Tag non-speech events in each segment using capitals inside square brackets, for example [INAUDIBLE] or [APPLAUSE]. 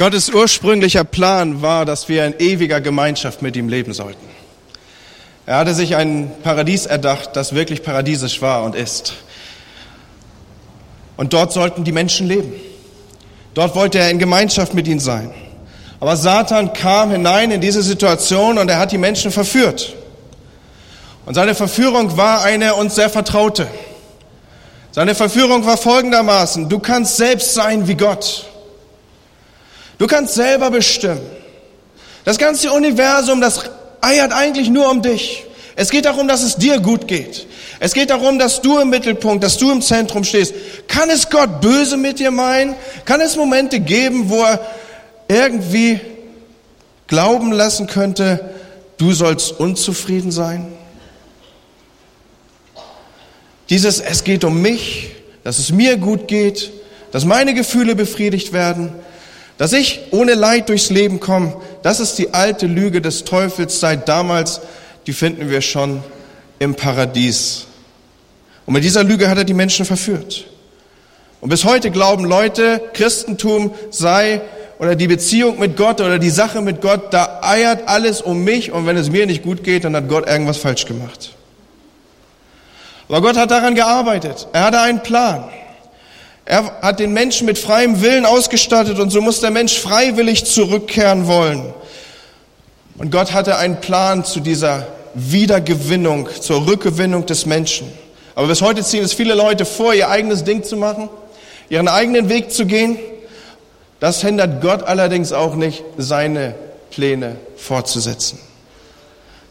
Gottes ursprünglicher Plan war, dass wir in ewiger Gemeinschaft mit ihm leben sollten. Er hatte sich ein Paradies erdacht, das wirklich paradiesisch war und ist. Und dort sollten die Menschen leben. Dort wollte er in Gemeinschaft mit ihnen sein. Aber Satan kam hinein in diese Situation und er hat die Menschen verführt. Und seine Verführung war eine uns sehr vertraute. Seine Verführung war folgendermaßen, du kannst selbst sein wie Gott. Du kannst selber bestimmen. Das ganze Universum, das eiert eigentlich nur um dich. Es geht darum, dass es dir gut geht. Es geht darum, dass du im Mittelpunkt, dass du im Zentrum stehst. Kann es Gott böse mit dir meinen? Kann es Momente geben, wo er irgendwie glauben lassen könnte, du sollst unzufrieden sein? Dieses, es geht um mich, dass es mir gut geht, dass meine Gefühle befriedigt werden, dass ich ohne Leid durchs Leben komme, das ist die alte Lüge des Teufels seit damals, die finden wir schon im Paradies. Und mit dieser Lüge hat er die Menschen verführt. Und bis heute glauben Leute, Christentum sei oder die Beziehung mit Gott oder die Sache mit Gott, da eiert alles um mich und wenn es mir nicht gut geht, dann hat Gott irgendwas falsch gemacht. Aber Gott hat daran gearbeitet. Er hatte einen Plan. Er hat den Menschen mit freiem Willen ausgestattet und so muss der Mensch freiwillig zurückkehren wollen. Und Gott hatte einen Plan zu dieser Wiedergewinnung, zur Rückgewinnung des Menschen. Aber bis heute ziehen es viele Leute vor, ihr eigenes Ding zu machen, ihren eigenen Weg zu gehen. Das hindert Gott allerdings auch nicht, seine Pläne fortzusetzen.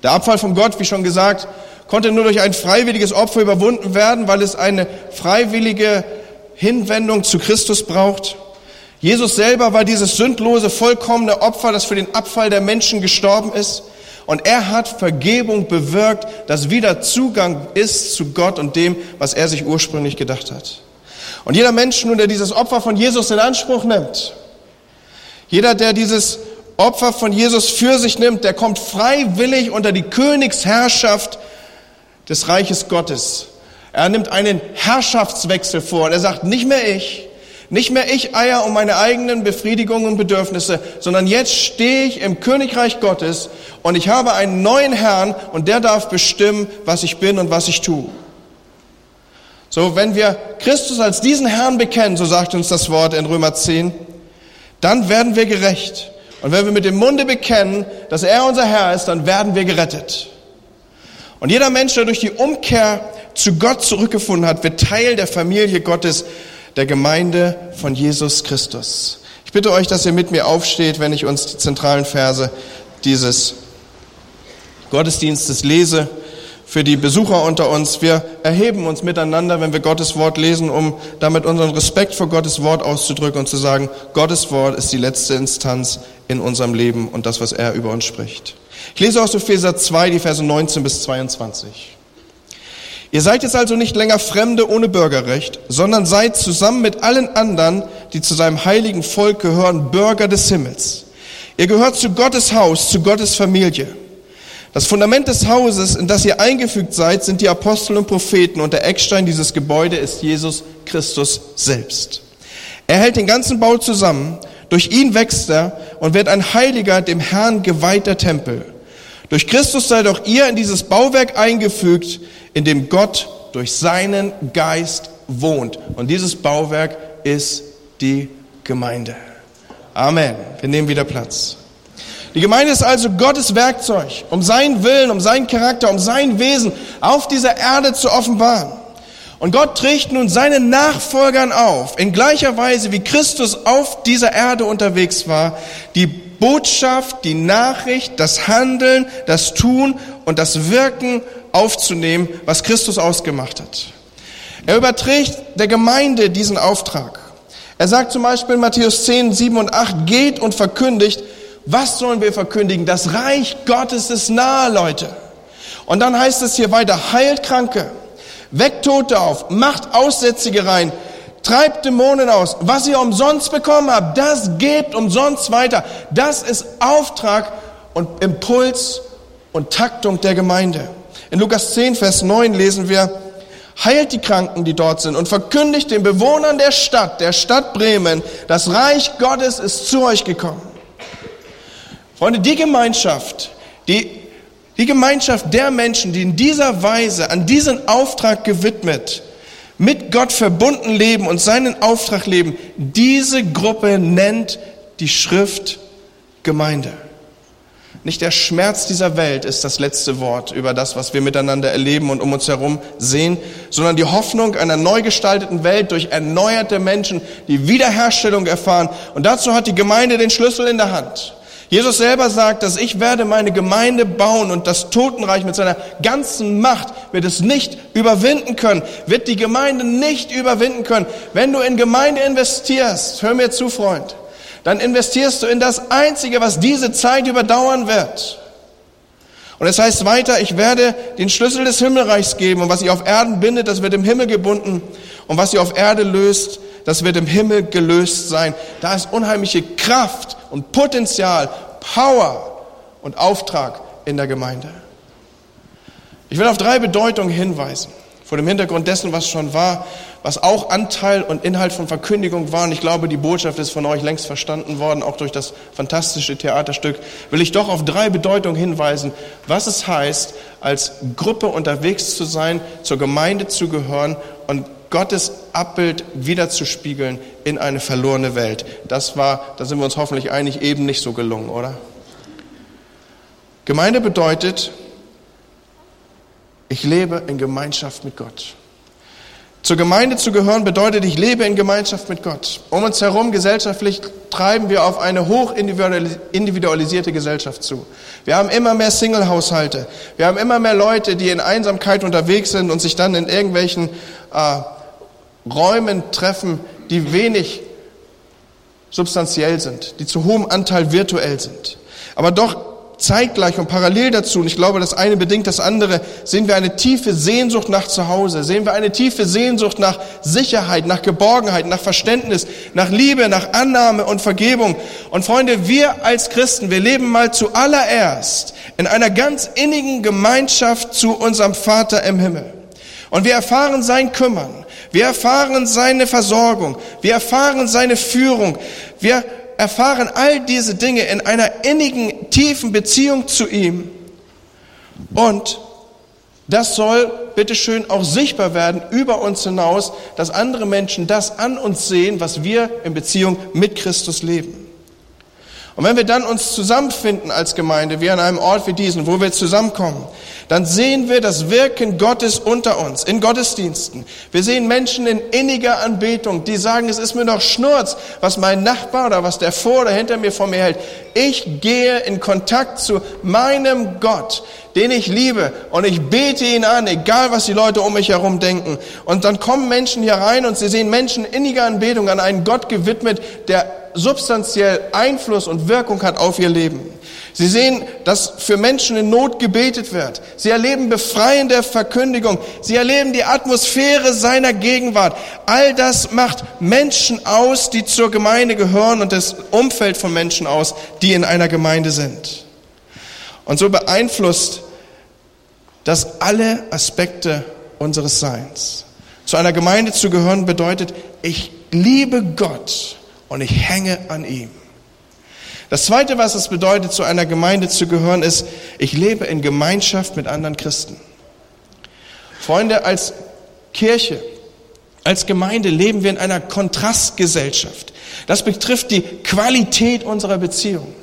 Der Abfall von Gott, wie schon gesagt, konnte nur durch ein freiwilliges Opfer überwunden werden, weil es eine freiwillige Hinwendung zu Christus braucht. Jesus selber war dieses sündlose, vollkommene Opfer, das für den Abfall der Menschen gestorben ist. Und er hat Vergebung bewirkt, dass wieder Zugang ist zu Gott und dem, was er sich ursprünglich gedacht hat. Und jeder Mensch nun, der dieses Opfer von Jesus in Anspruch nimmt, jeder, der dieses Opfer von Jesus für sich nimmt, der kommt freiwillig unter die Königsherrschaft des Reiches Gottes. Er nimmt einen Herrschaftswechsel vor und er sagt, nicht mehr ich, nicht mehr ich eier um meine eigenen Befriedigungen und Bedürfnisse, sondern jetzt stehe ich im Königreich Gottes und ich habe einen neuen Herrn und der darf bestimmen, was ich bin und was ich tue. So, wenn wir Christus als diesen Herrn bekennen, so sagt uns das Wort in Römer 10, dann werden wir gerecht. Und wenn wir mit dem Munde bekennen, dass er unser Herr ist, dann werden wir gerettet. Und jeder Mensch, der durch die Umkehr zu Gott zurückgefunden hat, wird Teil der Familie Gottes, der Gemeinde von Jesus Christus. Ich bitte euch, dass ihr mit mir aufsteht, wenn ich uns die zentralen Verse dieses Gottesdienstes lese. Für die Besucher unter uns, wir erheben uns miteinander, wenn wir Gottes Wort lesen, um damit unseren Respekt vor Gottes Wort auszudrücken und zu sagen, Gottes Wort ist die letzte Instanz in unserem Leben und das, was er über uns spricht. Ich lese aus Epheser 2, die Verse 19 bis 22. Ihr seid jetzt also nicht länger Fremde ohne Bürgerrecht, sondern seid zusammen mit allen anderen, die zu seinem heiligen Volk gehören, Bürger des Himmels. Ihr gehört zu Gottes Haus, zu Gottes Familie. Das Fundament des Hauses, in das ihr eingefügt seid, sind die Apostel und Propheten und der Eckstein dieses Gebäudes ist Jesus Christus selbst. Er hält den ganzen Bau zusammen, durch ihn wächst er und wird ein heiliger, dem Herrn geweihter Tempel. Durch Christus seid auch ihr in dieses Bauwerk eingefügt, in dem Gott durch seinen Geist wohnt. Und dieses Bauwerk ist die Gemeinde. Amen. Wir nehmen wieder Platz. Die Gemeinde ist also Gottes Werkzeug, um seinen Willen, um seinen Charakter, um sein Wesen auf dieser Erde zu offenbaren. Und Gott trägt nun seinen Nachfolgern auf, in gleicher Weise wie Christus auf dieser Erde unterwegs war, die Botschaft, die Nachricht, das Handeln, das Tun und das Wirken aufzunehmen, was Christus ausgemacht hat. Er überträgt der Gemeinde diesen Auftrag. Er sagt zum Beispiel in Matthäus 10, 7 und 8, geht und verkündigt, was sollen wir verkündigen? Das Reich Gottes ist nahe, Leute. Und dann heißt es hier weiter, heilt Kranke, weckt Tote auf, macht Aussätzige rein, treibt Dämonen aus. Was ihr umsonst bekommen habt, das gebt umsonst weiter. Das ist Auftrag und Impuls und Taktung der Gemeinde. In Lukas 10, Vers 9 lesen wir, heilt die Kranken, die dort sind und verkündigt den Bewohnern der Stadt, der Stadt Bremen, das Reich Gottes ist zu euch gekommen. Freunde, die Gemeinschaft, die, die Gemeinschaft der Menschen, die in dieser Weise an diesen Auftrag gewidmet, mit Gott verbunden leben und seinen Auftrag leben, diese Gruppe nennt die Schrift Gemeinde. Nicht der Schmerz dieser Welt ist das letzte Wort über das, was wir miteinander erleben und um uns herum sehen, sondern die Hoffnung einer neu gestalteten Welt durch erneuerte Menschen, die Wiederherstellung erfahren. Und dazu hat die Gemeinde den Schlüssel in der Hand. Jesus selber sagt, dass ich werde meine Gemeinde bauen und das Totenreich mit seiner ganzen Macht wird es nicht überwinden können, wird die Gemeinde nicht überwinden können. Wenn du in Gemeinde investierst, hör mir zu, Freund, dann investierst du in das Einzige, was diese Zeit überdauern wird. Und es heißt weiter, ich werde den Schlüssel des Himmelreichs geben und was ihr auf Erden bindet, das wird im Himmel gebunden und was ihr auf Erde löst, das wird im Himmel gelöst sein. Da ist unheimliche Kraft und Potenzial, Power und Auftrag in der Gemeinde. Ich will auf drei Bedeutungen hinweisen, vor dem Hintergrund dessen, was schon war, was auch Anteil und Inhalt von Verkündigung war. Und ich glaube, die Botschaft ist von euch längst verstanden worden, auch durch das fantastische Theaterstück. Will ich doch auf drei Bedeutungen hinweisen, was es heißt, als Gruppe unterwegs zu sein, zur Gemeinde zu gehören und Gottes Abbild wiederzuspiegeln in eine verlorene Welt. Das war, da sind wir uns hoffentlich einig, eben nicht so gelungen, oder? Gemeinde bedeutet, ich lebe in Gemeinschaft mit Gott. Zur Gemeinde zu gehören bedeutet, ich lebe in Gemeinschaft mit Gott. Um uns herum gesellschaftlich treiben wir auf eine hoch individualisierte Gesellschaft zu. Wir haben immer mehr Single-Haushalte. Wir haben immer mehr Leute, die in Einsamkeit unterwegs sind und sich dann in irgendwelchen äh, Räumen treffen, die wenig substanziell sind, die zu hohem Anteil virtuell sind. Aber doch zeitgleich und parallel dazu, und ich glaube, das eine bedingt das andere, sehen wir eine tiefe Sehnsucht nach Zuhause, sehen wir eine tiefe Sehnsucht nach Sicherheit, nach Geborgenheit, nach Verständnis, nach Liebe, nach Annahme und Vergebung. Und Freunde, wir als Christen, wir leben mal zuallererst in einer ganz innigen Gemeinschaft zu unserem Vater im Himmel. Und wir erfahren sein Kümmern. Wir erfahren seine Versorgung. Wir erfahren seine Führung. Wir erfahren all diese Dinge in einer innigen, tiefen Beziehung zu ihm. Und das soll bitteschön auch sichtbar werden über uns hinaus, dass andere Menschen das an uns sehen, was wir in Beziehung mit Christus leben. Und wenn wir dann uns zusammenfinden als Gemeinde, wie an einem Ort wie diesen, wo wir zusammenkommen, dann sehen wir das Wirken Gottes unter uns in Gottesdiensten. Wir sehen Menschen in inniger Anbetung, die sagen, es ist mir doch Schnurz, was mein Nachbar oder was der vor oder hinter mir vor mir hält. Ich gehe in Kontakt zu meinem Gott, den ich liebe und ich bete ihn an, egal was die Leute um mich herum denken. Und dann kommen Menschen hier rein und sie sehen Menschen inniger Anbetung an einen Gott gewidmet, der substanziell Einfluss und Wirkung hat auf ihr Leben. Sie sehen, dass für Menschen in Not gebetet wird. Sie erleben befreiende Verkündigung. Sie erleben die Atmosphäre seiner Gegenwart. All das macht Menschen aus, die zur Gemeinde gehören und das Umfeld von Menschen aus, die in einer Gemeinde sind. Und so beeinflusst das alle Aspekte unseres Seins. Zu einer Gemeinde zu gehören bedeutet, ich liebe Gott und ich hänge an ihm. Das Zweite, was es bedeutet, zu einer Gemeinde zu gehören, ist, ich lebe in Gemeinschaft mit anderen Christen. Freunde, als Kirche, als Gemeinde leben wir in einer Kontrastgesellschaft. Das betrifft die Qualität unserer Beziehung.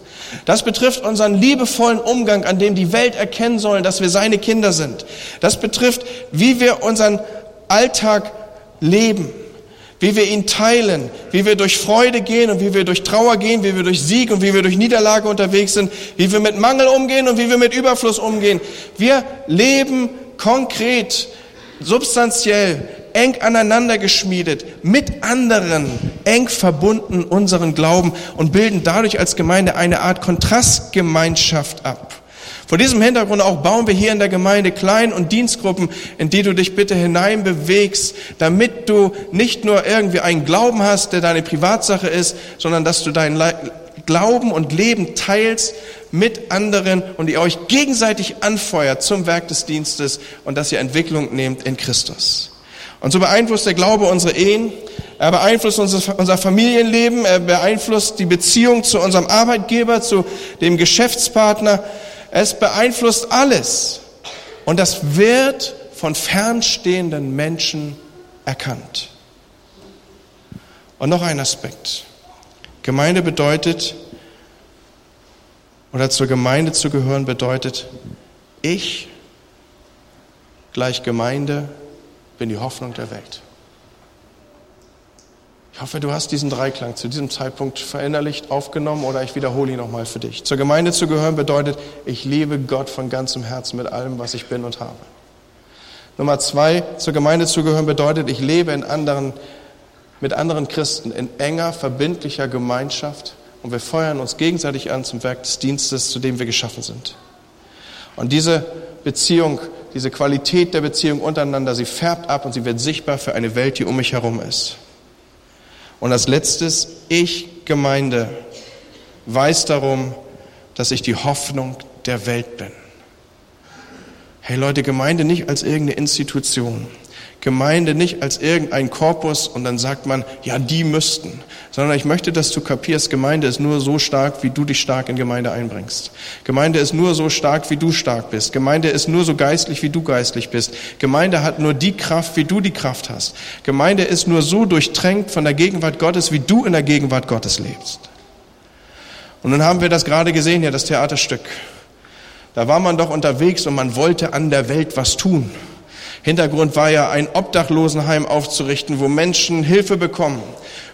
Das betrifft unseren liebevollen Umgang, an dem die Welt erkennen soll, dass wir seine Kinder sind. Das betrifft, wie wir unseren Alltag leben wie wir ihn teilen, wie wir durch Freude gehen und wie wir durch Trauer gehen, wie wir durch Sieg und wie wir durch Niederlage unterwegs sind, wie wir mit Mangel umgehen und wie wir mit Überfluss umgehen. Wir leben konkret, substanziell, eng aneinander geschmiedet, mit anderen eng verbunden unseren Glauben und bilden dadurch als Gemeinde eine Art Kontrastgemeinschaft ab. Vor diesem Hintergrund auch bauen wir hier in der Gemeinde Klein- und Dienstgruppen, in die du dich bitte hineinbewegst, damit du nicht nur irgendwie einen Glauben hast, der deine Privatsache ist, sondern dass du deinen Glauben und Leben teilst mit anderen und ihr euch gegenseitig anfeuert zum Werk des Dienstes und dass ihr Entwicklung nehmt in Christus. Und so beeinflusst der Glaube unsere Ehen, er beeinflusst unser, unser Familienleben, er beeinflusst die Beziehung zu unserem Arbeitgeber, zu dem Geschäftspartner. Es beeinflusst alles. Und das wird von fernstehenden Menschen erkannt. Und noch ein Aspekt. Gemeinde bedeutet, oder zur Gemeinde zu gehören bedeutet, ich gleich Gemeinde bin die Hoffnung der Welt. Ich hoffe, du hast diesen Dreiklang zu diesem Zeitpunkt verinnerlicht, aufgenommen oder ich wiederhole ihn nochmal für dich. Zur Gemeinde zu gehören bedeutet, ich liebe Gott von ganzem Herzen mit allem, was ich bin und habe. Nummer zwei, zur Gemeinde zu gehören bedeutet, ich lebe in anderen, mit anderen Christen in enger, verbindlicher Gemeinschaft und wir feuern uns gegenseitig an zum Werk des Dienstes, zu dem wir geschaffen sind. Und diese Beziehung, diese Qualität der Beziehung untereinander, sie färbt ab und sie wird sichtbar für eine Welt, die um mich herum ist. Und als letztes, ich, Gemeinde, weiß darum, dass ich die Hoffnung der Welt bin. Hey Leute, Gemeinde nicht als irgendeine Institution. Gemeinde nicht als irgendein Korpus und dann sagt man, ja, die müssten, sondern ich möchte, dass du kapierst, Gemeinde ist nur so stark, wie du dich stark in Gemeinde einbringst. Gemeinde ist nur so stark, wie du stark bist. Gemeinde ist nur so geistlich, wie du geistlich bist. Gemeinde hat nur die Kraft, wie du die Kraft hast. Gemeinde ist nur so durchtränkt von der Gegenwart Gottes, wie du in der Gegenwart Gottes lebst. Und nun haben wir das gerade gesehen, ja, das Theaterstück. Da war man doch unterwegs und man wollte an der Welt was tun. Hintergrund war ja, ein Obdachlosenheim aufzurichten, wo Menschen Hilfe bekommen,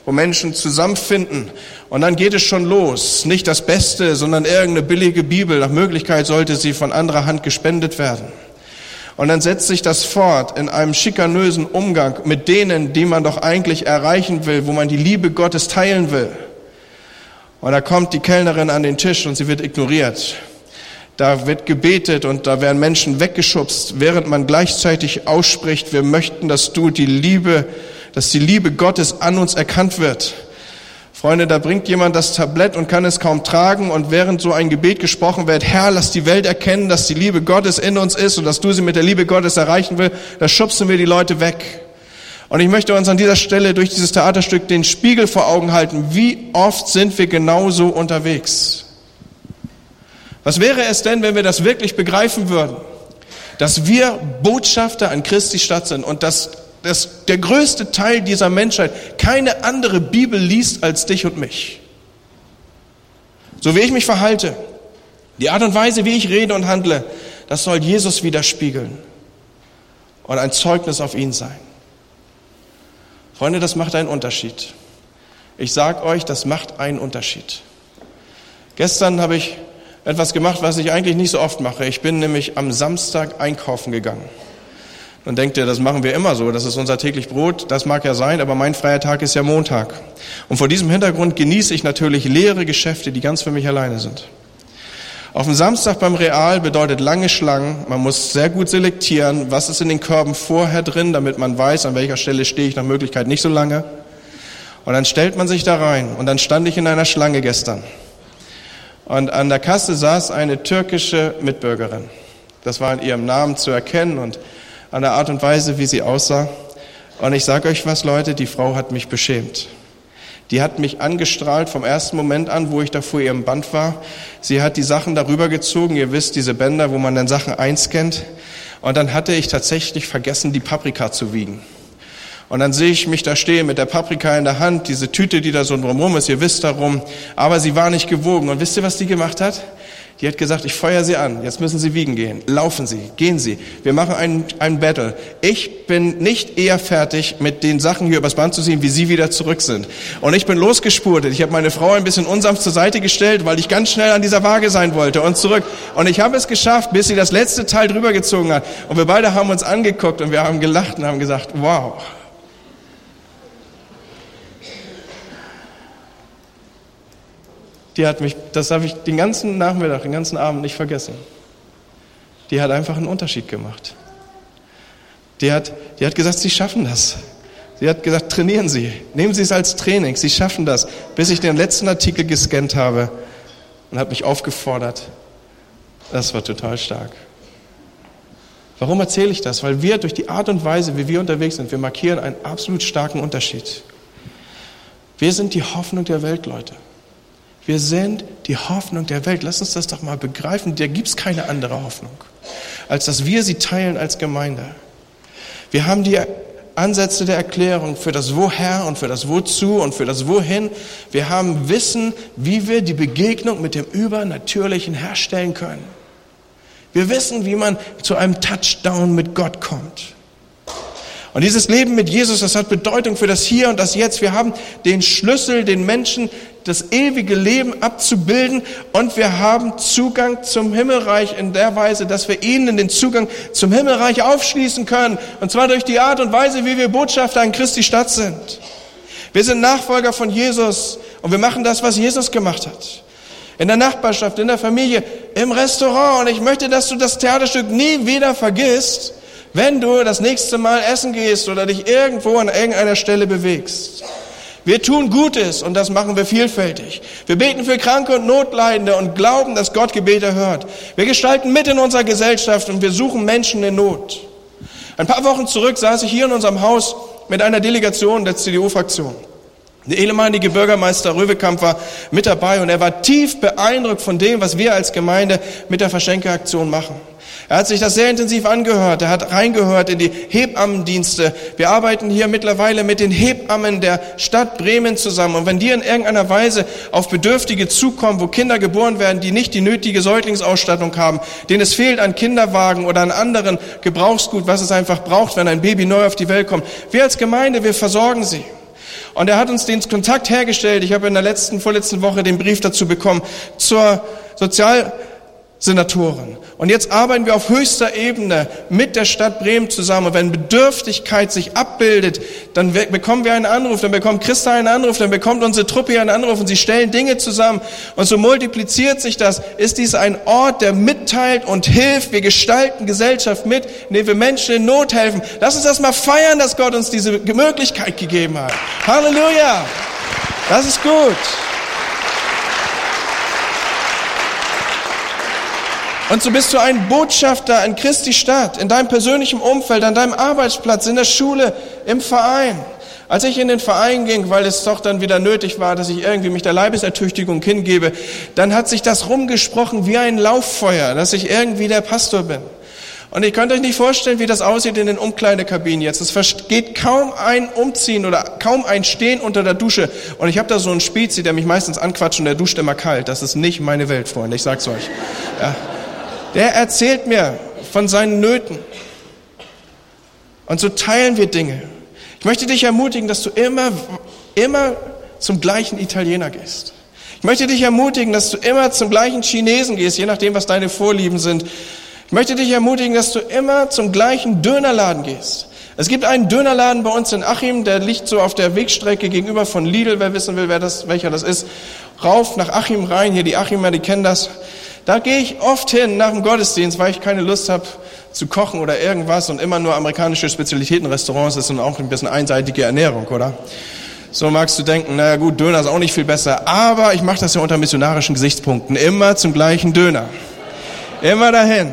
wo Menschen zusammenfinden. Und dann geht es schon los. Nicht das Beste, sondern irgendeine billige Bibel. Nach Möglichkeit sollte sie von anderer Hand gespendet werden. Und dann setzt sich das fort in einem schikanösen Umgang mit denen, die man doch eigentlich erreichen will, wo man die Liebe Gottes teilen will. Und da kommt die Kellnerin an den Tisch und sie wird ignoriert. Da wird gebetet und da werden Menschen weggeschubst, während man gleichzeitig ausspricht, wir möchten, dass du die Liebe, dass die Liebe Gottes an uns erkannt wird. Freunde, da bringt jemand das Tablett und kann es kaum tragen und während so ein Gebet gesprochen wird, Herr, lass die Welt erkennen, dass die Liebe Gottes in uns ist und dass du sie mit der Liebe Gottes erreichen will, da schubsen wir die Leute weg. Und ich möchte uns an dieser Stelle durch dieses Theaterstück den Spiegel vor Augen halten. Wie oft sind wir genauso unterwegs? Was wäre es denn, wenn wir das wirklich begreifen würden? Dass wir Botschafter an Christi Stadt sind und dass, dass der größte Teil dieser Menschheit keine andere Bibel liest als dich und mich. So wie ich mich verhalte, die Art und Weise, wie ich rede und handle, das soll Jesus widerspiegeln und ein Zeugnis auf ihn sein. Freunde, das macht einen Unterschied. Ich sage euch, das macht einen Unterschied. Gestern habe ich etwas gemacht, was ich eigentlich nicht so oft mache. Ich bin nämlich am Samstag einkaufen gegangen. Dann denkt ihr, das machen wir immer so, das ist unser täglich Brot, das mag ja sein, aber mein freier Tag ist ja Montag. Und vor diesem Hintergrund genieße ich natürlich leere Geschäfte, die ganz für mich alleine sind. Auf dem Samstag beim Real bedeutet lange Schlangen, man muss sehr gut selektieren, was ist in den Körben vorher drin, damit man weiß, an welcher Stelle stehe ich nach Möglichkeit nicht so lange. Und dann stellt man sich da rein und dann stand ich in einer Schlange gestern. Und an der Kasse saß eine türkische Mitbürgerin. Das war in ihrem Namen zu erkennen und an der Art und Weise, wie sie aussah. Und ich sage euch was, Leute, die Frau hat mich beschämt. Die hat mich angestrahlt vom ersten Moment an, wo ich da vor ihrem Band war. Sie hat die Sachen darüber gezogen. Ihr wisst, diese Bänder, wo man dann Sachen einscannt. Und dann hatte ich tatsächlich vergessen, die Paprika zu wiegen. Und dann sehe ich mich da stehen mit der Paprika in der Hand, diese Tüte, die da so drumherum ist, ihr wisst darum. Aber sie war nicht gewogen. Und wisst ihr, was die gemacht hat? Die hat gesagt, ich feuer Sie an, jetzt müssen Sie wiegen gehen. Laufen Sie, gehen Sie. Wir machen ein, ein Battle. Ich bin nicht eher fertig, mit den Sachen hier übers Band zu ziehen, wie Sie wieder zurück sind. Und ich bin losgespurtet. Ich habe meine Frau ein bisschen unsanft zur Seite gestellt, weil ich ganz schnell an dieser Waage sein wollte und zurück. Und ich habe es geschafft, bis sie das letzte Teil drüber gezogen hat. Und wir beide haben uns angeguckt und wir haben gelacht und haben gesagt, wow, die hat mich, das habe ich den ganzen Nachmittag, den ganzen Abend nicht vergessen. Die hat einfach einen Unterschied gemacht. Die hat, die hat gesagt, sie schaffen das. Sie hat gesagt, trainieren Sie, nehmen Sie es als Training, Sie schaffen das. Bis ich den letzten Artikel gescannt habe und hat mich aufgefordert. Das war total stark. Warum erzähle ich das? Weil wir durch die Art und Weise, wie wir unterwegs sind, wir markieren einen absolut starken Unterschied. Wir sind die Hoffnung der Welt, Leute. Wir sind die Hoffnung der Welt. Lass uns das doch mal begreifen. Da gibt es keine andere Hoffnung, als dass wir sie teilen als Gemeinde. Wir haben die Ansätze der Erklärung für das Woher und für das Wozu und für das Wohin. Wir haben Wissen, wie wir die Begegnung mit dem Übernatürlichen herstellen können. Wir wissen, wie man zu einem Touchdown mit Gott kommt. Und dieses Leben mit Jesus, das hat Bedeutung für das Hier und das Jetzt. Wir haben den Schlüssel, den Menschen das ewige Leben abzubilden und wir haben Zugang zum Himmelreich in der Weise, dass wir ihnen den Zugang zum Himmelreich aufschließen können. Und zwar durch die Art und Weise, wie wir Botschafter in Christi Stadt sind. Wir sind Nachfolger von Jesus und wir machen das, was Jesus gemacht hat. In der Nachbarschaft, in der Familie, im Restaurant. Und ich möchte, dass du das Theaterstück nie wieder vergisst wenn du das nächste Mal essen gehst oder dich irgendwo an irgendeiner Stelle bewegst. Wir tun Gutes und das machen wir vielfältig. Wir beten für Kranke und Notleidende und glauben, dass Gott Gebete hört. Wir gestalten mit in unserer Gesellschaft und wir suchen Menschen in Not. Ein paar Wochen zurück saß ich hier in unserem Haus mit einer Delegation der CDU-Fraktion. Der ehemalige Bürgermeister Röwekamp war mit dabei und er war tief beeindruckt von dem, was wir als Gemeinde mit der Verschenkeaktion machen. Er hat sich das sehr intensiv angehört. Er hat reingehört in die Hebammendienste. Wir arbeiten hier mittlerweile mit den Hebammen der Stadt Bremen zusammen. Und wenn die in irgendeiner Weise auf Bedürftige zukommen, wo Kinder geboren werden, die nicht die nötige Säuglingsausstattung haben, denen es fehlt an Kinderwagen oder an anderen Gebrauchsgut, was es einfach braucht, wenn ein Baby neu auf die Welt kommt. Wir als Gemeinde, wir versorgen sie. Und er hat uns den Kontakt hergestellt. Ich habe in der letzten, vorletzten Woche den Brief dazu bekommen zur Sozial Senatoren. Und jetzt arbeiten wir auf höchster Ebene mit der Stadt Bremen zusammen. Und wenn Bedürftigkeit sich abbildet, dann bekommen wir einen Anruf, dann bekommt Christa einen Anruf, dann bekommt unsere Truppe einen Anruf und sie stellen Dinge zusammen. Und so multipliziert sich das. Ist dies ein Ort, der mitteilt und hilft? Wir gestalten Gesellschaft mit, indem wir Menschen in Not helfen. Lass uns das mal feiern, dass Gott uns diese Möglichkeit gegeben hat. Halleluja! Das ist gut. Und so bist du ein Botschafter in Christi Stadt, in deinem persönlichen Umfeld, an deinem Arbeitsplatz, in der Schule, im Verein. Als ich in den Verein ging, weil es doch dann wieder nötig war, dass ich irgendwie mich der Leibesertüchtigung hingebe, dann hat sich das rumgesprochen wie ein Lauffeuer, dass ich irgendwie der Pastor bin. Und ihr könnt euch nicht vorstellen, wie das aussieht in den Umkleidekabinen jetzt. Es geht kaum ein Umziehen oder kaum ein Stehen unter der Dusche. Und ich habe da so einen Spezi, der mich meistens anquatscht und der duscht immer kalt. Das ist nicht meine Welt, Freunde, ich sag's euch. Ja der erzählt mir von seinen Nöten. Und so teilen wir Dinge. Ich möchte dich ermutigen, dass du immer, immer zum gleichen Italiener gehst. Ich möchte dich ermutigen, dass du immer zum gleichen Chinesen gehst, je nachdem, was deine Vorlieben sind. Ich möchte dich ermutigen, dass du immer zum gleichen Dönerladen gehst. Es gibt einen Dönerladen bei uns in Achim, der liegt so auf der Wegstrecke gegenüber von Lidl, wer wissen will, wer das, welcher das ist. Rauf nach Achim rein, hier die Achimer, die kennen das. Da gehe ich oft hin nach dem Gottesdienst, weil ich keine Lust habe zu kochen oder irgendwas und immer nur amerikanische Spezialitätenrestaurants ist und auch ein bisschen einseitige Ernährung, oder? So magst du denken, naja gut, Döner ist auch nicht viel besser, aber ich mache das ja unter missionarischen Gesichtspunkten. Immer zum gleichen Döner. Immer dahin.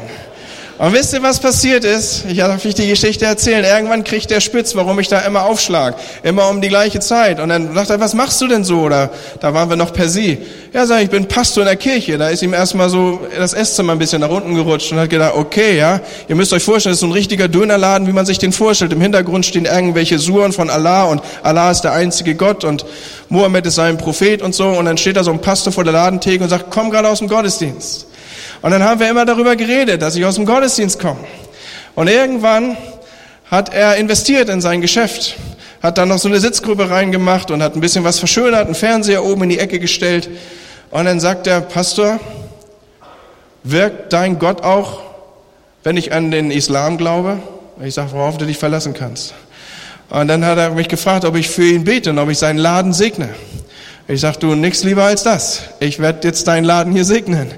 Und wisst ihr, was passiert ist? Ich darf euch die Geschichte erzählen. Irgendwann kriegt der Spitz, warum ich da immer aufschlag. Immer um die gleiche Zeit. Und dann sagt er, was machst du denn so? Oder da waren wir noch per Sie. Ja, sag ich, ich bin Pastor in der Kirche. Da ist ihm erstmal so das Esszimmer ein bisschen nach unten gerutscht und hat gedacht, okay, ja, ihr müsst euch vorstellen, das ist so ein richtiger Dönerladen, wie man sich den vorstellt. Im Hintergrund stehen irgendwelche Suren von Allah und Allah ist der einzige Gott und Mohammed ist sein Prophet und so. Und dann steht da so ein Pastor vor der Ladentheke und sagt, komm gerade aus dem Gottesdienst. Und dann haben wir immer darüber geredet, dass ich aus dem Gottesdienst komme. Und irgendwann hat er investiert in sein Geschäft, hat dann noch so eine Sitzgruppe reingemacht und hat ein bisschen was verschönert, einen Fernseher oben in die Ecke gestellt. Und dann sagt der Pastor, wirkt dein Gott auch, wenn ich an den Islam glaube? Ich sage, worauf du dich verlassen kannst. Und dann hat er mich gefragt, ob ich für ihn bete und ob ich seinen Laden segne. Ich sag, du, nix lieber als das. Ich werde jetzt deinen Laden hier segnen.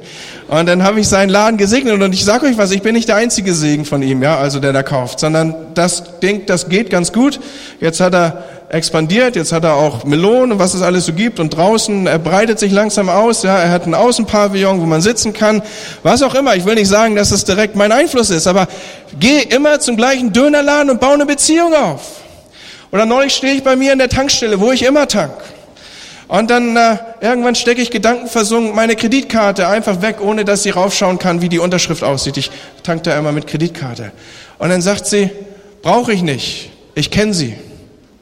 Und dann habe ich seinen Laden gesegnet und ich sage euch was, ich bin nicht der einzige Segen von ihm, ja, also der da kauft, sondern das Ding, das geht ganz gut. Jetzt hat er expandiert, jetzt hat er auch Melonen und was es alles so gibt und draußen, er breitet sich langsam aus, ja, er hat ein Außenpavillon, wo man sitzen kann, was auch immer. Ich will nicht sagen, dass es direkt mein Einfluss ist, aber geh immer zum gleichen Dönerladen und baue eine Beziehung auf. Oder neulich stehe ich bei mir in der Tankstelle, wo ich immer tank. Und dann äh, irgendwann stecke ich gedankenversungen meine Kreditkarte einfach weg, ohne dass sie raufschauen kann, wie die Unterschrift aussieht. Ich tank da immer mit Kreditkarte. Und dann sagt sie, brauche ich nicht, ich kenne sie.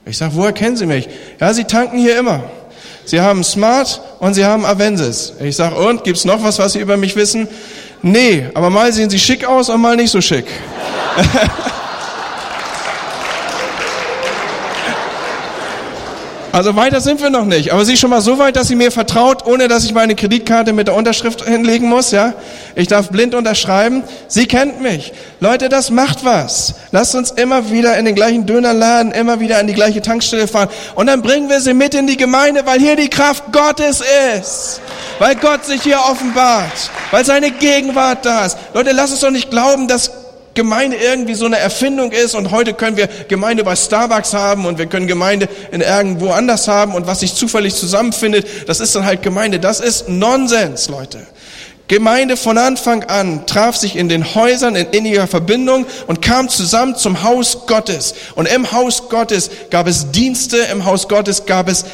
Ich sage, woher kennen Sie mich? Ja, Sie tanken hier immer. Sie haben Smart und Sie haben Avensis. Ich sage, und gibt's noch was, was Sie über mich wissen? Nee, aber mal sehen Sie schick aus und mal nicht so schick. [LAUGHS] Also weiter sind wir noch nicht. Aber sie ist schon mal so weit, dass sie mir vertraut, ohne dass ich meine Kreditkarte mit der Unterschrift hinlegen muss, ja? Ich darf blind unterschreiben. Sie kennt mich. Leute, das macht was. Lasst uns immer wieder in den gleichen Dönerladen, immer wieder an die gleiche Tankstelle fahren. Und dann bringen wir sie mit in die Gemeinde, weil hier die Kraft Gottes ist. Weil Gott sich hier offenbart. Weil seine Gegenwart da ist. Leute, lasst uns doch nicht glauben, dass Gemeinde irgendwie so eine Erfindung ist und heute können wir Gemeinde bei Starbucks haben und wir können Gemeinde in irgendwo anders haben und was sich zufällig zusammenfindet, das ist dann halt Gemeinde. Das ist Nonsens, Leute. Gemeinde von Anfang an traf sich in den Häusern in inniger Verbindung und kam zusammen zum Haus Gottes. Und im Haus Gottes gab es Dienste, im Haus Gottes gab es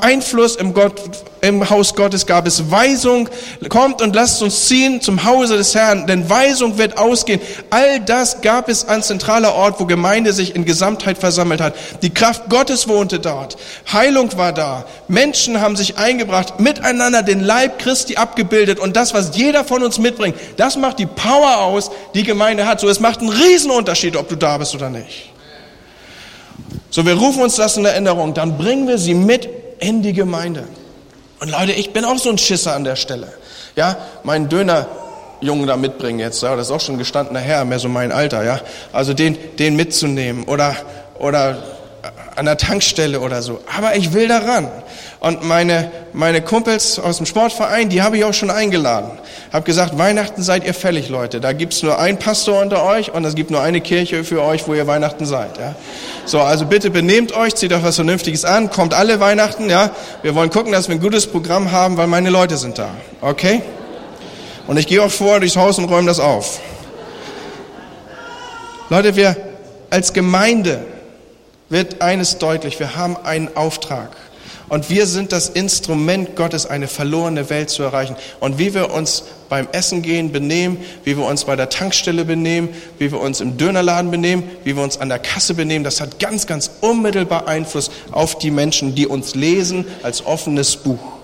Einfluss, im, Gott, im Haus Gottes gab es Weisung. Kommt und lasst uns ziehen zum Hause des Herrn, denn Weisung wird ausgehen. All das gab es an zentraler Ort, wo Gemeinde sich in Gesamtheit versammelt hat. Die Kraft Gottes wohnte dort. Heilung war da. Menschen haben sich eingebracht, miteinander den Leib Christi abgebildet und das, was jeder von uns mitbringt, das macht die Power aus, die Gemeinde hat. So, es macht einen Riesenunterschied, ob du da bist oder nicht. So, wir rufen uns das in Erinnerung, dann bringen wir sie mit in die Gemeinde. Und Leute, ich bin auch so ein Schisser an der Stelle. Ja, meinen Dönerjungen da mitbringen jetzt, ja, das ist auch schon gestandener Herr, mehr so mein Alter, ja. Also den, den mitzunehmen oder, oder an der Tankstelle oder so. Aber ich will daran. Und meine, meine Kumpels aus dem Sportverein, die habe ich auch schon eingeladen. Hab gesagt, Weihnachten seid ihr fällig, Leute. Da gibt's nur einen Pastor unter euch und es gibt nur eine Kirche für euch, wo ihr Weihnachten seid. Ja? So, also bitte benehmt euch, zieht euch was Vernünftiges an, kommt alle Weihnachten. Ja, Wir wollen gucken, dass wir ein gutes Programm haben, weil meine Leute sind da. Okay? Und ich gehe auch vor durchs Haus und räume das auf. Leute, wir als Gemeinde wird eines deutlich, wir haben einen Auftrag. Und wir sind das Instrument Gottes, eine verlorene Welt zu erreichen. Und wie wir uns beim Essen gehen benehmen, wie wir uns bei der Tankstelle benehmen, wie wir uns im Dönerladen benehmen, wie wir uns an der Kasse benehmen, das hat ganz, ganz unmittelbar Einfluss auf die Menschen, die uns lesen als offenes Buch.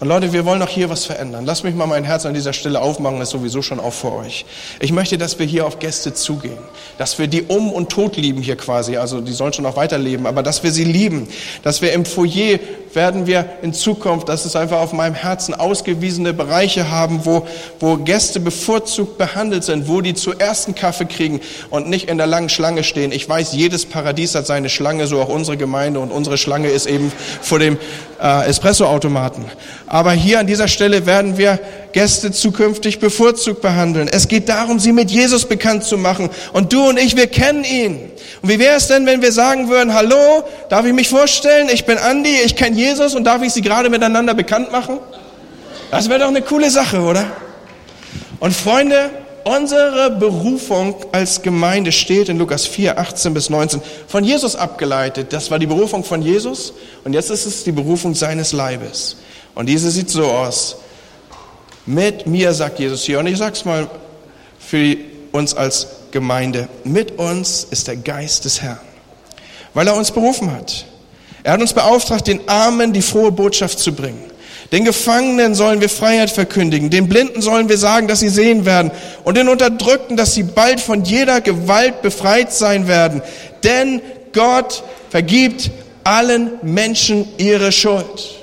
Und Leute, wir wollen auch hier was verändern. Lass mich mal mein Herz an dieser Stelle aufmachen, ist sowieso schon auf vor euch. Ich möchte, dass wir hier auf Gäste zugehen, dass wir die um und tot lieben hier quasi, also die sollen schon noch weiterleben, aber dass wir sie lieben, dass wir im Foyer werden wir in Zukunft, das ist einfach auf meinem Herzen, ausgewiesene Bereiche haben, wo, wo Gäste bevorzugt behandelt sind, wo die zuerst einen Kaffee kriegen und nicht in der langen Schlange stehen. Ich weiß, jedes Paradies hat seine Schlange, so auch unsere Gemeinde und unsere Schlange ist eben vor dem äh, Espressoautomaten. Aber hier an dieser Stelle werden wir Gäste zukünftig bevorzugt behandeln. Es geht darum, sie mit Jesus bekannt zu machen. Und du und ich, wir kennen ihn. Und wie wäre es denn, wenn wir sagen würden, hallo, darf ich mich vorstellen? Ich bin Andi, ich kenne Jesus und darf ich sie gerade miteinander bekannt machen? Das wäre doch eine coole Sache, oder? Und Freunde, unsere Berufung als Gemeinde steht in Lukas 4, 18 bis 19 von Jesus abgeleitet. Das war die Berufung von Jesus und jetzt ist es die Berufung seines Leibes. Und diese sieht so aus. Mit mir, sagt Jesus hier, und ich sag's mal für uns als Gemeinde, mit uns ist der Geist des Herrn, weil er uns berufen hat. Er hat uns beauftragt, den Armen die frohe Botschaft zu bringen. Den Gefangenen sollen wir Freiheit verkündigen, den Blinden sollen wir sagen, dass sie sehen werden und den Unterdrückten, dass sie bald von jeder Gewalt befreit sein werden. Denn Gott vergibt allen Menschen ihre Schuld.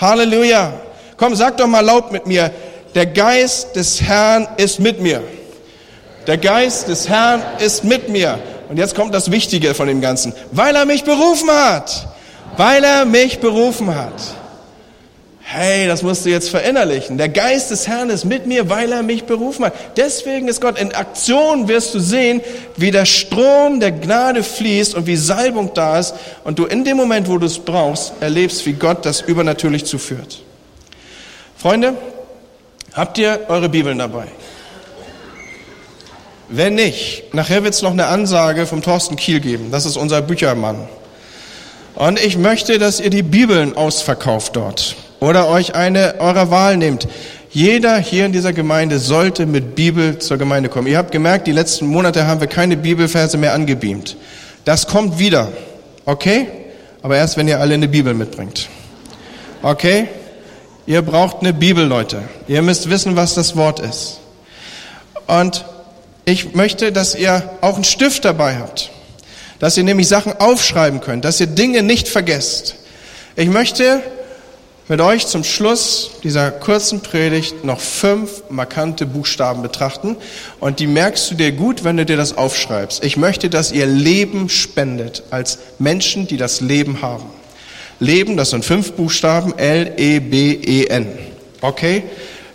Halleluja. Komm, sag doch mal laut mit mir, der Geist des Herrn ist mit mir. Der Geist des Herrn ist mit mir. Und jetzt kommt das Wichtige von dem Ganzen. Weil er mich berufen hat. Weil er mich berufen hat. Hey, das musst du jetzt verinnerlichen. Der Geist des Herrn ist mit mir, weil er mich berufen hat. Deswegen ist Gott. In Aktion wirst du sehen, wie der Strom der Gnade fließt und wie Salbung da ist. Und du in dem Moment, wo du es brauchst, erlebst, wie Gott das übernatürlich zuführt. Freunde, habt ihr eure Bibeln dabei? Wenn nicht, nachher wird es noch eine Ansage vom Thorsten Kiel geben. Das ist unser Büchermann. Und ich möchte, dass ihr die Bibeln ausverkauft dort oder euch eine eurer Wahl nehmt. Jeder hier in dieser Gemeinde sollte mit Bibel zur Gemeinde kommen. Ihr habt gemerkt, die letzten Monate haben wir keine Bibelverse mehr angebeamt. Das kommt wieder. Okay? Aber erst, wenn ihr alle eine Bibel mitbringt. Okay? Ihr braucht eine Bibel, Leute. Ihr müsst wissen, was das Wort ist. Und ich möchte, dass ihr auch einen Stift dabei habt. Dass ihr nämlich Sachen aufschreiben könnt, dass ihr Dinge nicht vergesst. Ich möchte mit euch zum Schluss dieser kurzen Predigt noch fünf markante Buchstaben betrachten. Und die merkst du dir gut, wenn du dir das aufschreibst. Ich möchte, dass ihr Leben spendet als Menschen, die das Leben haben. Leben, das sind fünf Buchstaben, L-E-B-E-N. Okay?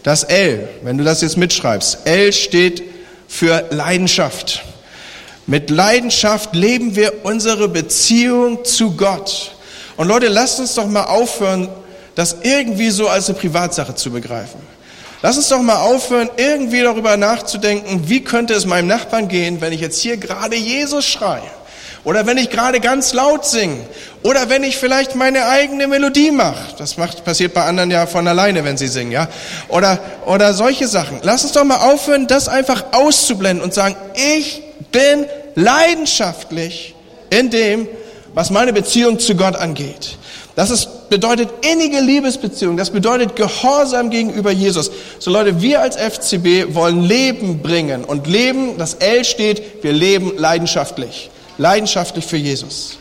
Das L, wenn du das jetzt mitschreibst, L steht für Leidenschaft. Mit Leidenschaft leben wir unsere Beziehung zu Gott. Und Leute, lasst uns doch mal aufhören, das irgendwie so als eine Privatsache zu begreifen. Lass uns doch mal aufhören, irgendwie darüber nachzudenken, wie könnte es meinem Nachbarn gehen, wenn ich jetzt hier gerade Jesus schreie. Oder wenn ich gerade ganz laut singe. Oder wenn ich vielleicht meine eigene Melodie mache. Das macht, passiert bei anderen ja von alleine, wenn sie singen, ja. Oder, oder solche Sachen. Lass uns doch mal aufhören, das einfach auszublenden und sagen, ich bin leidenschaftlich in dem, was meine Beziehung zu Gott angeht. Das ist, bedeutet innige Liebesbeziehung. Das bedeutet Gehorsam gegenüber Jesus. So Leute, wir als FCB wollen Leben bringen. Und Leben, das L steht, wir leben leidenschaftlich. Leidenschaftlich für Jesus.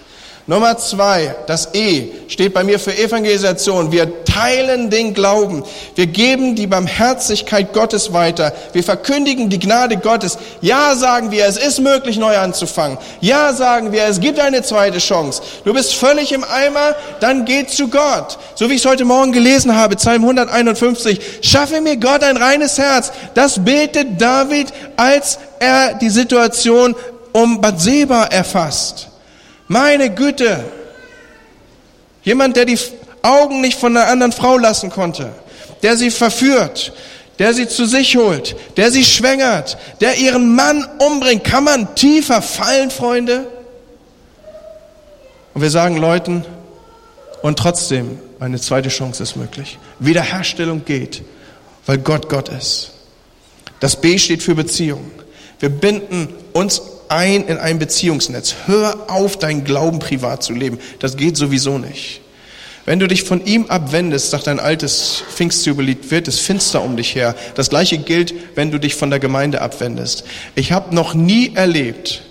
Nummer zwei, das E steht bei mir für Evangelisation. Wir teilen den Glauben. Wir geben die Barmherzigkeit Gottes weiter. Wir verkündigen die Gnade Gottes. Ja, sagen wir, es ist möglich, neu anzufangen. Ja, sagen wir, es gibt eine zweite Chance. Du bist völlig im Eimer, dann geh zu Gott. So wie ich es heute Morgen gelesen habe, Psalm 151. Schaffe mir Gott ein reines Herz. Das betet David, als er die Situation um Bathseba erfasst. Meine Güte. Jemand, der die Augen nicht von einer anderen Frau lassen konnte, der sie verführt, der sie zu sich holt, der sie schwängert, der ihren Mann umbringt. Kann man tiefer fallen, Freunde? Und wir sagen Leuten, und trotzdem, eine zweite Chance ist möglich. Wiederherstellung geht, weil Gott Gott ist. Das B steht für Beziehung. Wir binden uns ein in ein Beziehungsnetz. Hör auf, deinen Glauben privat zu leben. Das geht sowieso nicht. Wenn du dich von ihm abwendest, sagt ein altes Pfingstjubilit, wird es finster um dich her. Das gleiche gilt, wenn du dich von der Gemeinde abwendest. Ich habe noch nie erlebt,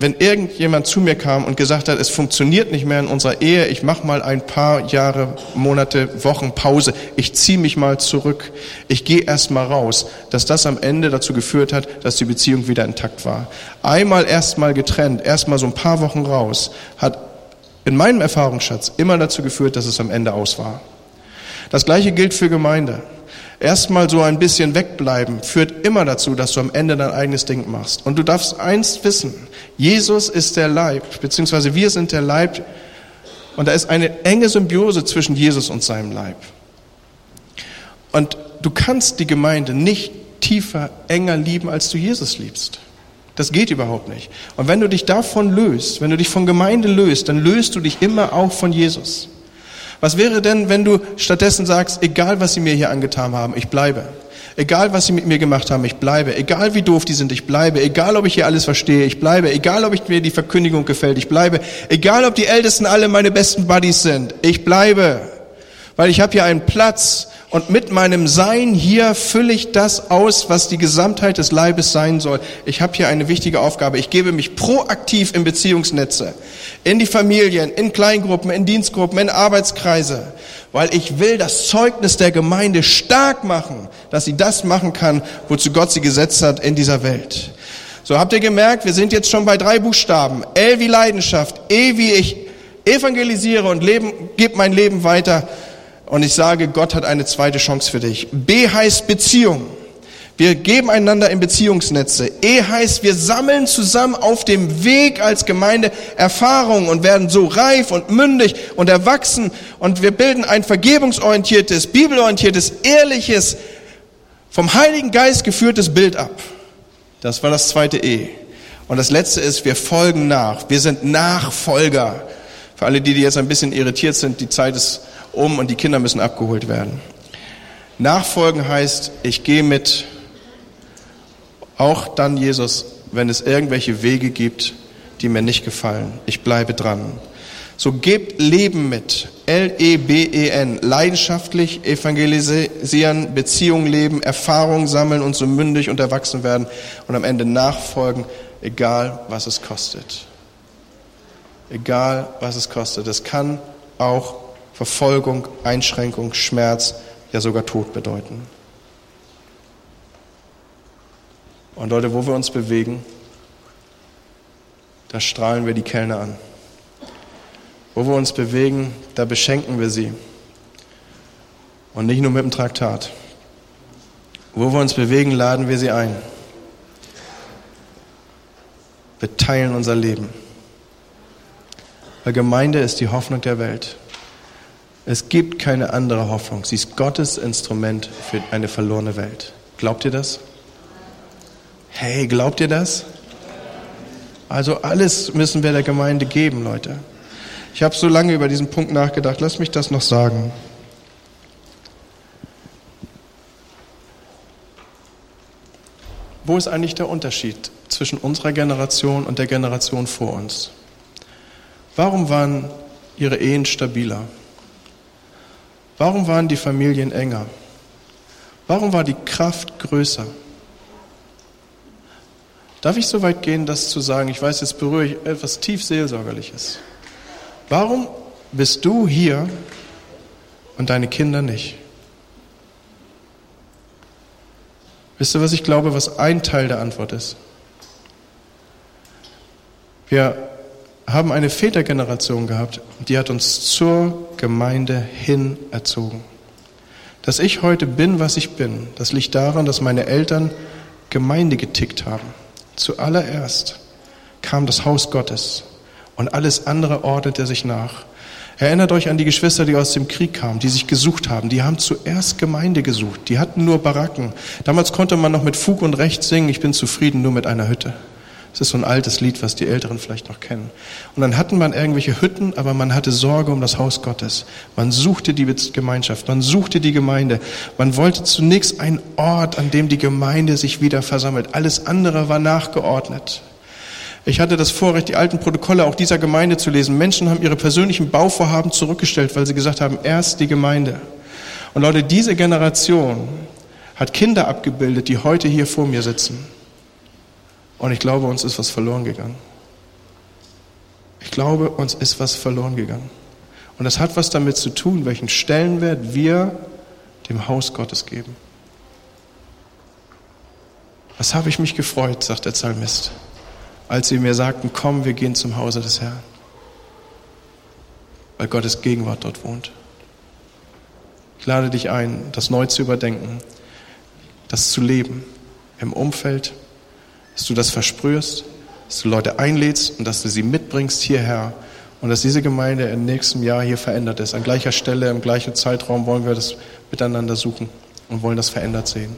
wenn irgendjemand zu mir kam und gesagt hat, es funktioniert nicht mehr in unserer Ehe, ich mache mal ein paar Jahre, Monate, Wochen Pause, ich ziehe mich mal zurück, ich gehe erst mal raus, dass das am Ende dazu geführt hat, dass die Beziehung wieder intakt war. Einmal erst mal getrennt, erst mal so ein paar Wochen raus, hat in meinem Erfahrungsschatz immer dazu geführt, dass es am Ende aus war. Das gleiche gilt für Gemeinde erstmal so ein bisschen wegbleiben, führt immer dazu, dass du am Ende dein eigenes Ding machst. Und du darfst eins wissen, Jesus ist der Leib, beziehungsweise wir sind der Leib, und da ist eine enge Symbiose zwischen Jesus und seinem Leib. Und du kannst die Gemeinde nicht tiefer, enger lieben, als du Jesus liebst. Das geht überhaupt nicht. Und wenn du dich davon löst, wenn du dich von Gemeinde löst, dann löst du dich immer auch von Jesus. Was wäre denn, wenn du stattdessen sagst, egal was sie mir hier angetan haben, ich bleibe. Egal was sie mit mir gemacht haben, ich bleibe. Egal wie doof die sind, ich bleibe. Egal ob ich hier alles verstehe, ich bleibe. Egal ob ich mir die Verkündigung gefällt, ich bleibe. Egal ob die Ältesten alle meine besten Buddies sind, ich bleibe. Weil ich habe hier einen Platz und mit meinem Sein hier fülle ich das aus, was die Gesamtheit des Leibes sein soll. Ich habe hier eine wichtige Aufgabe. Ich gebe mich proaktiv in Beziehungsnetze, in die Familien, in Kleingruppen, in Dienstgruppen, in Arbeitskreise, weil ich will das Zeugnis der Gemeinde stark machen, dass sie das machen kann, wozu Gott sie gesetzt hat in dieser Welt. So habt ihr gemerkt, wir sind jetzt schon bei drei Buchstaben. L wie Leidenschaft, E wie ich evangelisiere und leben, gebe mein Leben weiter Und ich sage, Gott hat eine zweite Chance für dich. B heißt Beziehung. Wir geben einander in Beziehungsnetze. E heißt, wir sammeln zusammen auf dem Weg als Gemeinde Erfahrungen und werden so reif und mündig und erwachsen und wir bilden ein vergebungsorientiertes, bibelorientiertes, ehrliches, vom Heiligen Geist geführtes Bild ab. Das war das zweite E. Und das letzte ist, wir folgen nach. Wir sind Nachfolger. Für alle, die, die jetzt ein bisschen irritiert sind, die Zeit ist um und die Kinder müssen abgeholt werden. Nachfolgen heißt, ich gehe mit auch dann, Jesus, wenn es irgendwelche Wege gibt, die mir nicht gefallen. Ich bleibe dran. So gebt Leben mit. L-E-B-E-N. Leidenschaftlich evangelisieren, Beziehungen leben, Erfahrungen sammeln und so mündig und erwachsen werden und am Ende nachfolgen, egal was es kostet. Egal was es kostet. Es kann auch Verfolgung, Einschränkung, Schmerz, ja sogar Tod bedeuten. Und Leute, wo wir uns bewegen, da strahlen wir die Kellner an. Wo wir uns bewegen, da beschenken wir sie. Und nicht nur mit dem Traktat. Wo wir uns bewegen, laden wir sie ein. Wir teilen unser Leben. Weil Gemeinde ist die Hoffnung der Welt. Es gibt keine andere Hoffnung. Sie ist Gottes Instrument für eine verlorene Welt. Glaubt ihr das? Hey, glaubt ihr das? Also alles müssen wir der Gemeinde geben, Leute. Ich habe so lange über diesen Punkt nachgedacht. Lass mich das noch sagen. Wo ist eigentlich der Unterschied zwischen unserer Generation und der Generation vor uns? Warum waren ihre Ehen stabiler? Warum waren die Familien enger? Warum war die Kraft größer? Darf ich so weit gehen, das zu sagen, ich weiß, jetzt berühre ich etwas tief Seelsorgerliches. Warum bist du hier und deine Kinder nicht? Wisst ihr, was ich glaube, was ein Teil der Antwort ist? Wir haben eine Vätergeneration gehabt, die hat uns zur Gemeinde hin erzogen. Dass ich heute bin, was ich bin, das liegt daran, dass meine Eltern Gemeinde getickt haben. Zuallererst kam das Haus Gottes und alles andere ordnete sich nach. Erinnert euch an die Geschwister, die aus dem Krieg kamen, die sich gesucht haben. Die haben zuerst Gemeinde gesucht. Die hatten nur Baracken. Damals konnte man noch mit Fug und Recht singen, ich bin zufrieden nur mit einer Hütte. Das ist so ein altes Lied, was die Älteren vielleicht noch kennen. Und dann hatten man irgendwelche Hütten, aber man hatte Sorge um das Haus Gottes. Man suchte die Gemeinschaft, man suchte die Gemeinde. Man wollte zunächst einen Ort, an dem die Gemeinde sich wieder versammelt. Alles andere war nachgeordnet. Ich hatte das Vorrecht, die alten Protokolle auch dieser Gemeinde zu lesen. Menschen haben ihre persönlichen Bauvorhaben zurückgestellt, weil sie gesagt haben, erst die Gemeinde. Und Leute, diese Generation hat Kinder abgebildet, die heute hier vor mir sitzen. Und ich glaube, uns ist was verloren gegangen. Ich glaube, uns ist was verloren gegangen. Und das hat was damit zu tun, welchen Stellenwert wir dem Haus Gottes geben. Was habe ich mich gefreut, sagt der Psalmist, als sie mir sagten, komm, wir gehen zum Hause des Herrn. Weil Gottes Gegenwart dort wohnt. Ich lade dich ein, das neu zu überdenken, das zu leben im Umfeld dass du das versprühst, dass du Leute einlädst und dass du sie mitbringst hierher und dass diese Gemeinde im nächsten Jahr hier verändert ist. An gleicher Stelle, im gleichen Zeitraum wollen wir das miteinander suchen und wollen das verändert sehen.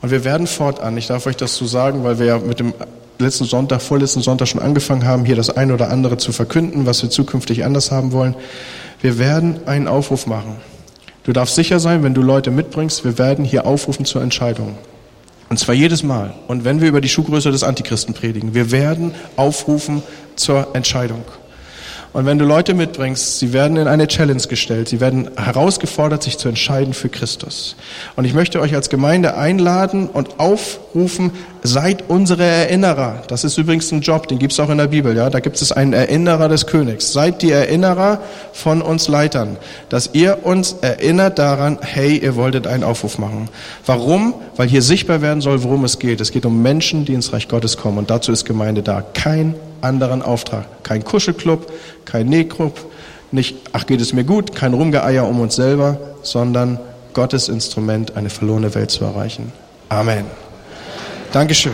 Und wir werden fortan, ich darf euch das so sagen, weil wir ja mit dem letzten Sonntag, vorletzten Sonntag schon angefangen haben, hier das eine oder andere zu verkünden, was wir zukünftig anders haben wollen. Wir werden einen Aufruf machen. Du darfst sicher sein, wenn du Leute mitbringst, wir werden hier aufrufen zur Entscheidung. Und zwar jedes Mal. Und wenn wir über die Schuhgröße des Antichristen predigen, wir werden aufrufen zur Entscheidung. Und wenn du Leute mitbringst, sie werden in eine Challenge gestellt, sie werden herausgefordert, sich zu entscheiden für Christus. Und ich möchte euch als Gemeinde einladen und aufrufen, seid unsere Erinnerer. Das ist übrigens ein Job, den gibt es auch in der Bibel. Ja, da gibt es einen Erinnerer des Königs. Seid die Erinnerer von uns Leitern, dass ihr uns erinnert daran, hey, ihr wolltet einen Aufruf machen. Warum? Weil hier sichtbar werden soll, worum es geht. Es geht um Menschen, die ins Reich Gottes kommen. Und dazu ist Gemeinde da. Kein anderen Auftrag. Kein Kuschelclub, kein Nähclub, Nicht, ach geht es mir gut, kein Rumgeeier um uns selber, sondern Gottes Instrument, eine verlorene Welt zu erreichen. Amen. Dankeschön.